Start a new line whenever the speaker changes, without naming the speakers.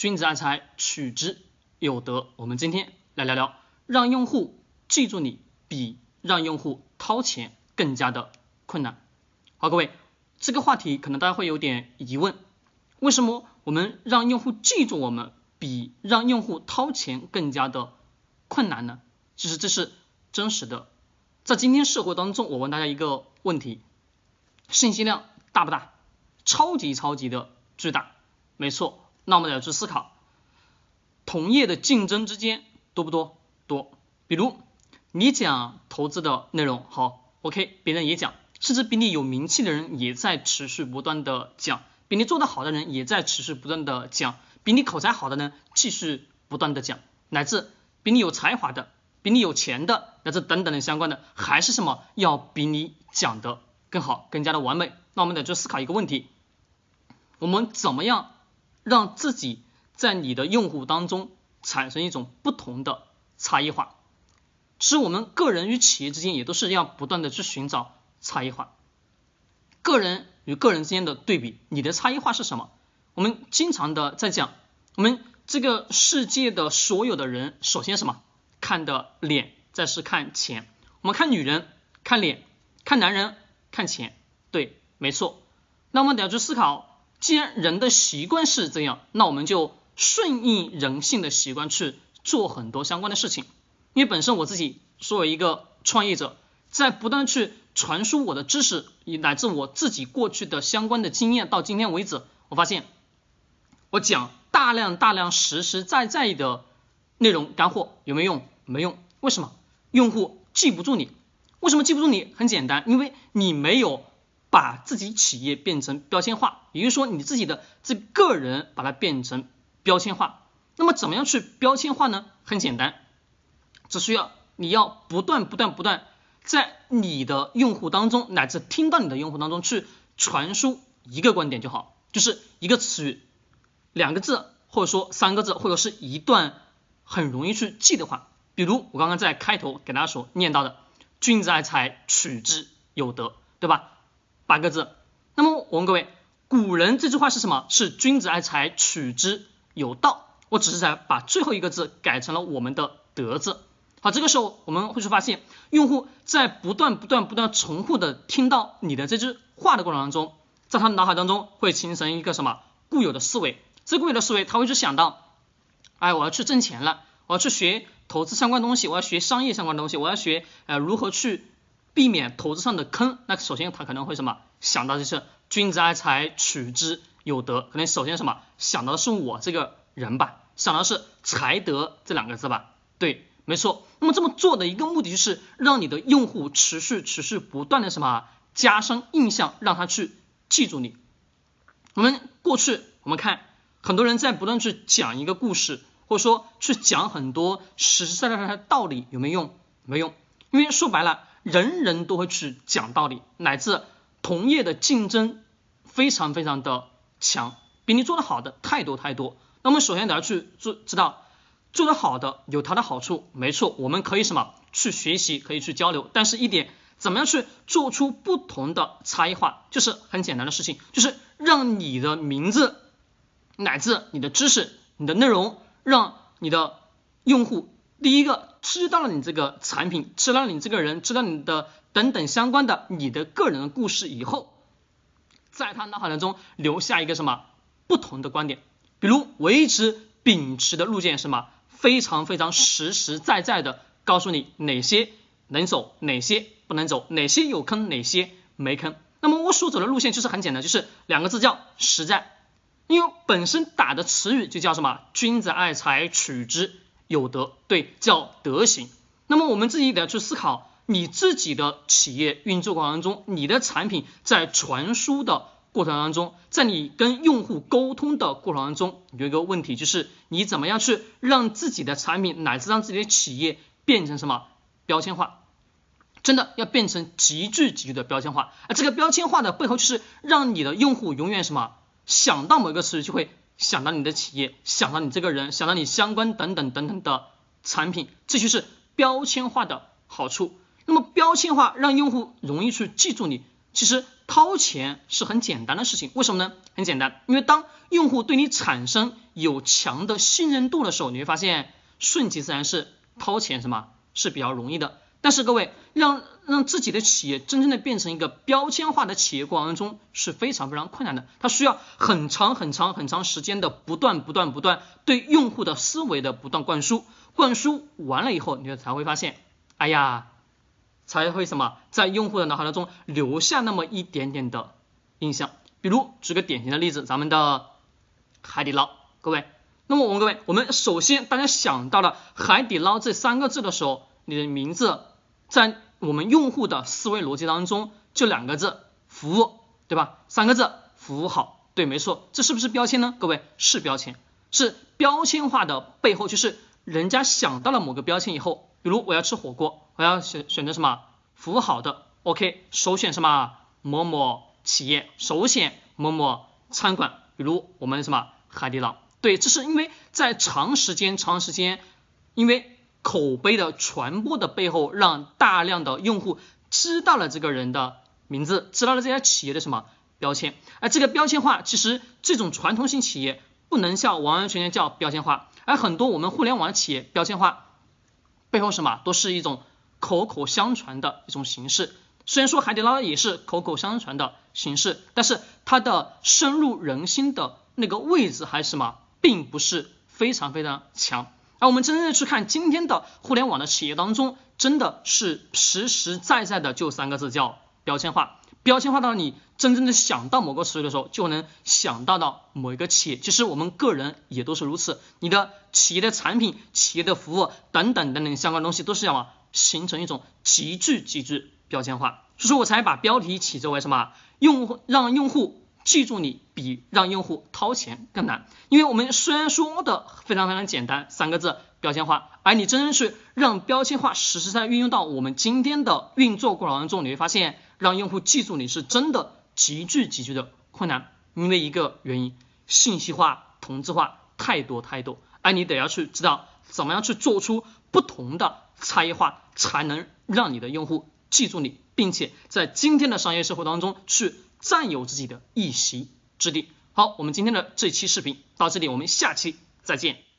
君子爱财，取之有德。我们今天来聊聊，让用户记住你，比让用户掏钱更加的困难。好，各位，这个话题可能大家会有点疑问：为什么我们让用户记住我们，比让用户掏钱更加的困难呢？其实这是真实的。在今天社会当中，我问大家一个问题：信息量大不大？超级超级的巨大，没错。那我们要去思考，同业的竞争之间多不多？多。比如你讲投资的内容好，OK，别人也讲，甚至比你有名气的人也在持续不断的讲，比你做的好的人也在持续不断的讲，比你口才好的人继续不断的讲，乃至比你有才华的、比你有钱的，乃至等等的相关的，还是什么要比你讲的更好、更加的完美。那我们得去思考一个问题。我们怎么样让自己在你的用户当中产生一种不同的差异化？是我们个人与企业之间也都是要不断的去寻找差异化。个人与个人之间的对比，你的差异化是什么？我们经常的在讲，我们这个世界的所有的人，首先什么？看的脸，再是看钱。我们看女人看脸，看男人看钱。对，没错。那我们得要去思考。既然人的习惯是这样，那我们就顺应人性的习惯去做很多相关的事情。因为本身我自己作为一个创业者，在不断去传输我的知识，以乃至我自己过去的相关的经验，到今天为止，我发现我讲大量大量实实在在的内容干货有没有用？没用。为什么？用户记不住你。为什么记不住你？很简单，因为你没有。把自己企业变成标签化，也就是说你自己的这个人把它变成标签化。那么怎么样去标签化呢？很简单，只需要你要不断不断不断在你的用户当中，乃至听到你的用户当中去传输一个观点就好，就是一个词语、两个字，或者说三个字，或者是一段很容易去记的话。比如我刚刚在开头给大家所念到的“君子爱财，取之有德”，对吧？八个字，那么我问各位，古人这句话是什么？是君子爱财，取之有道。我只是在把最后一个字改成了我们的德字。好，这个时候我们会去发现，用户在不断不断不断重复的听到你的这句话的过程当中，在他脑海当中会形成一个什么固有的思维？这固有的思维，他会去想到，哎，我要去挣钱了，我要去学投资相关东西，我要学商业相关的东西，我要学呃如何去。避免投资上的坑，那首先他可能会什么想到就是君子爱财，取之有德，可能首先什么想到的是我这个人吧，想到是才德这两个字吧，对，没错。那么这么做的一个目的就是让你的用户持续持续不断的什么加深印象，让他去记住你。我们过去我们看很多人在不断去讲一个故事，或者说去讲很多实实在在的道理，有没有用？没用，因为说白了。人人都会去讲道理，乃至同业的竞争非常非常的强，比你做的好的太多太多。那么首先得要去做，知道做的好的有它的好处，没错，我们可以什么去学习，可以去交流。但是一点，怎么样去做出不同的差异化，就是很简单的事情，就是让你的名字乃至你的知识、你的内容，让你的用户。第一个知道了你这个产品，知道了你这个人，知道你的等等相关的你的个人的故事以后，在他脑海当中留下一个什么不同的观点？比如我一直秉持的路线什么？非常非常实实在在的告诉你哪些能走，哪些不能走，哪些有坑，哪些没坑。那么我所走的路线就是很简单，就是两个字叫实在。因为本身打的词语就叫什么？君子爱财，取之。有德，对，叫德行。那么我们自己得去思考，你自己的企业运作过程当中，你的产品在传输的过程当中，在你跟用户沟通的过程当中，有一个问题就是，你怎么样去让自己的产品乃至让自己的企业变成什么标签化？真的要变成极具极具的标签化。而这个标签化的背后，就是让你的用户永远什么想到某一个词就会。想到你的企业，想到你这个人，想到你相关等等等等的产品，这就是标签化的好处。那么标签化让用户容易去记住你，其实掏钱是很简单的事情，为什么呢？很简单，因为当用户对你产生有强的信任度的时候，你会发现顺其自然是掏钱什么是比较容易的。但是各位，让让自己的企业真正的变成一个标签化的企业过程中是非常非常困难的，它需要很长很长很长时间的不断不断不断对用户的思维的不断灌输，灌输完了以后，你就才会发现，哎呀。才会什么在用户的脑海当中留下那么一点点的印象。比如举个典型的例子，咱们的海底捞，各位，那么我们各位，我们首先大家想到了海底捞这三个字的时候，你的名字在我们用户的思维逻辑当中就两个字，服务，对吧？三个字，服务好，对，没错，这是不是标签呢？各位，是标签，是标签化的背后就是人家想到了某个标签以后。比如我要吃火锅，我要选选择什么？服务好的，OK，首选什么？某某企业，首选某某餐馆，比如我们什么？海底捞，对，这是因为在长时间长时间，因为口碑的传播的背后，让大量的用户知道了这个人的名字，知道了这家企业的什么标签，而这个标签化，其实这种传统性企业不能叫完完全全叫标签化，而很多我们互联网企业标签化。背后什么都是一种口口相传的一种形式。虽然说海底捞也是口口相传的形式，但是它的深入人心的那个位置还是什么，并不是非常非常强。而我们真正的去看今天的互联网的企业当中，真的是实实在在的就三个字叫标签化。标签化到你真正的想到某个词语的时候，就能想到到某一个企业。其实我们个人也都是如此。你的企业的产品、企业的服务等等等等相关东西，都是要形成一种极致极致标签化。所以说我才把标题起作为什么？用户让用户记住你，比让用户掏钱更难。因为我们虽然说的非常非常简单，三个字标签化，而你真正去让标签化实实在在运用到我们今天的运作过程当中，你会发现。让用户记住你是真的极具极具的困难，因为一个原因，信息化、同质化太多太多，而你得要去知道怎么样去做出不同的差异化，才能让你的用户记住你，并且在今天的商业社会当中去占有自己的一席之地。好，我们今天的这期视频到这里，我们下期再见。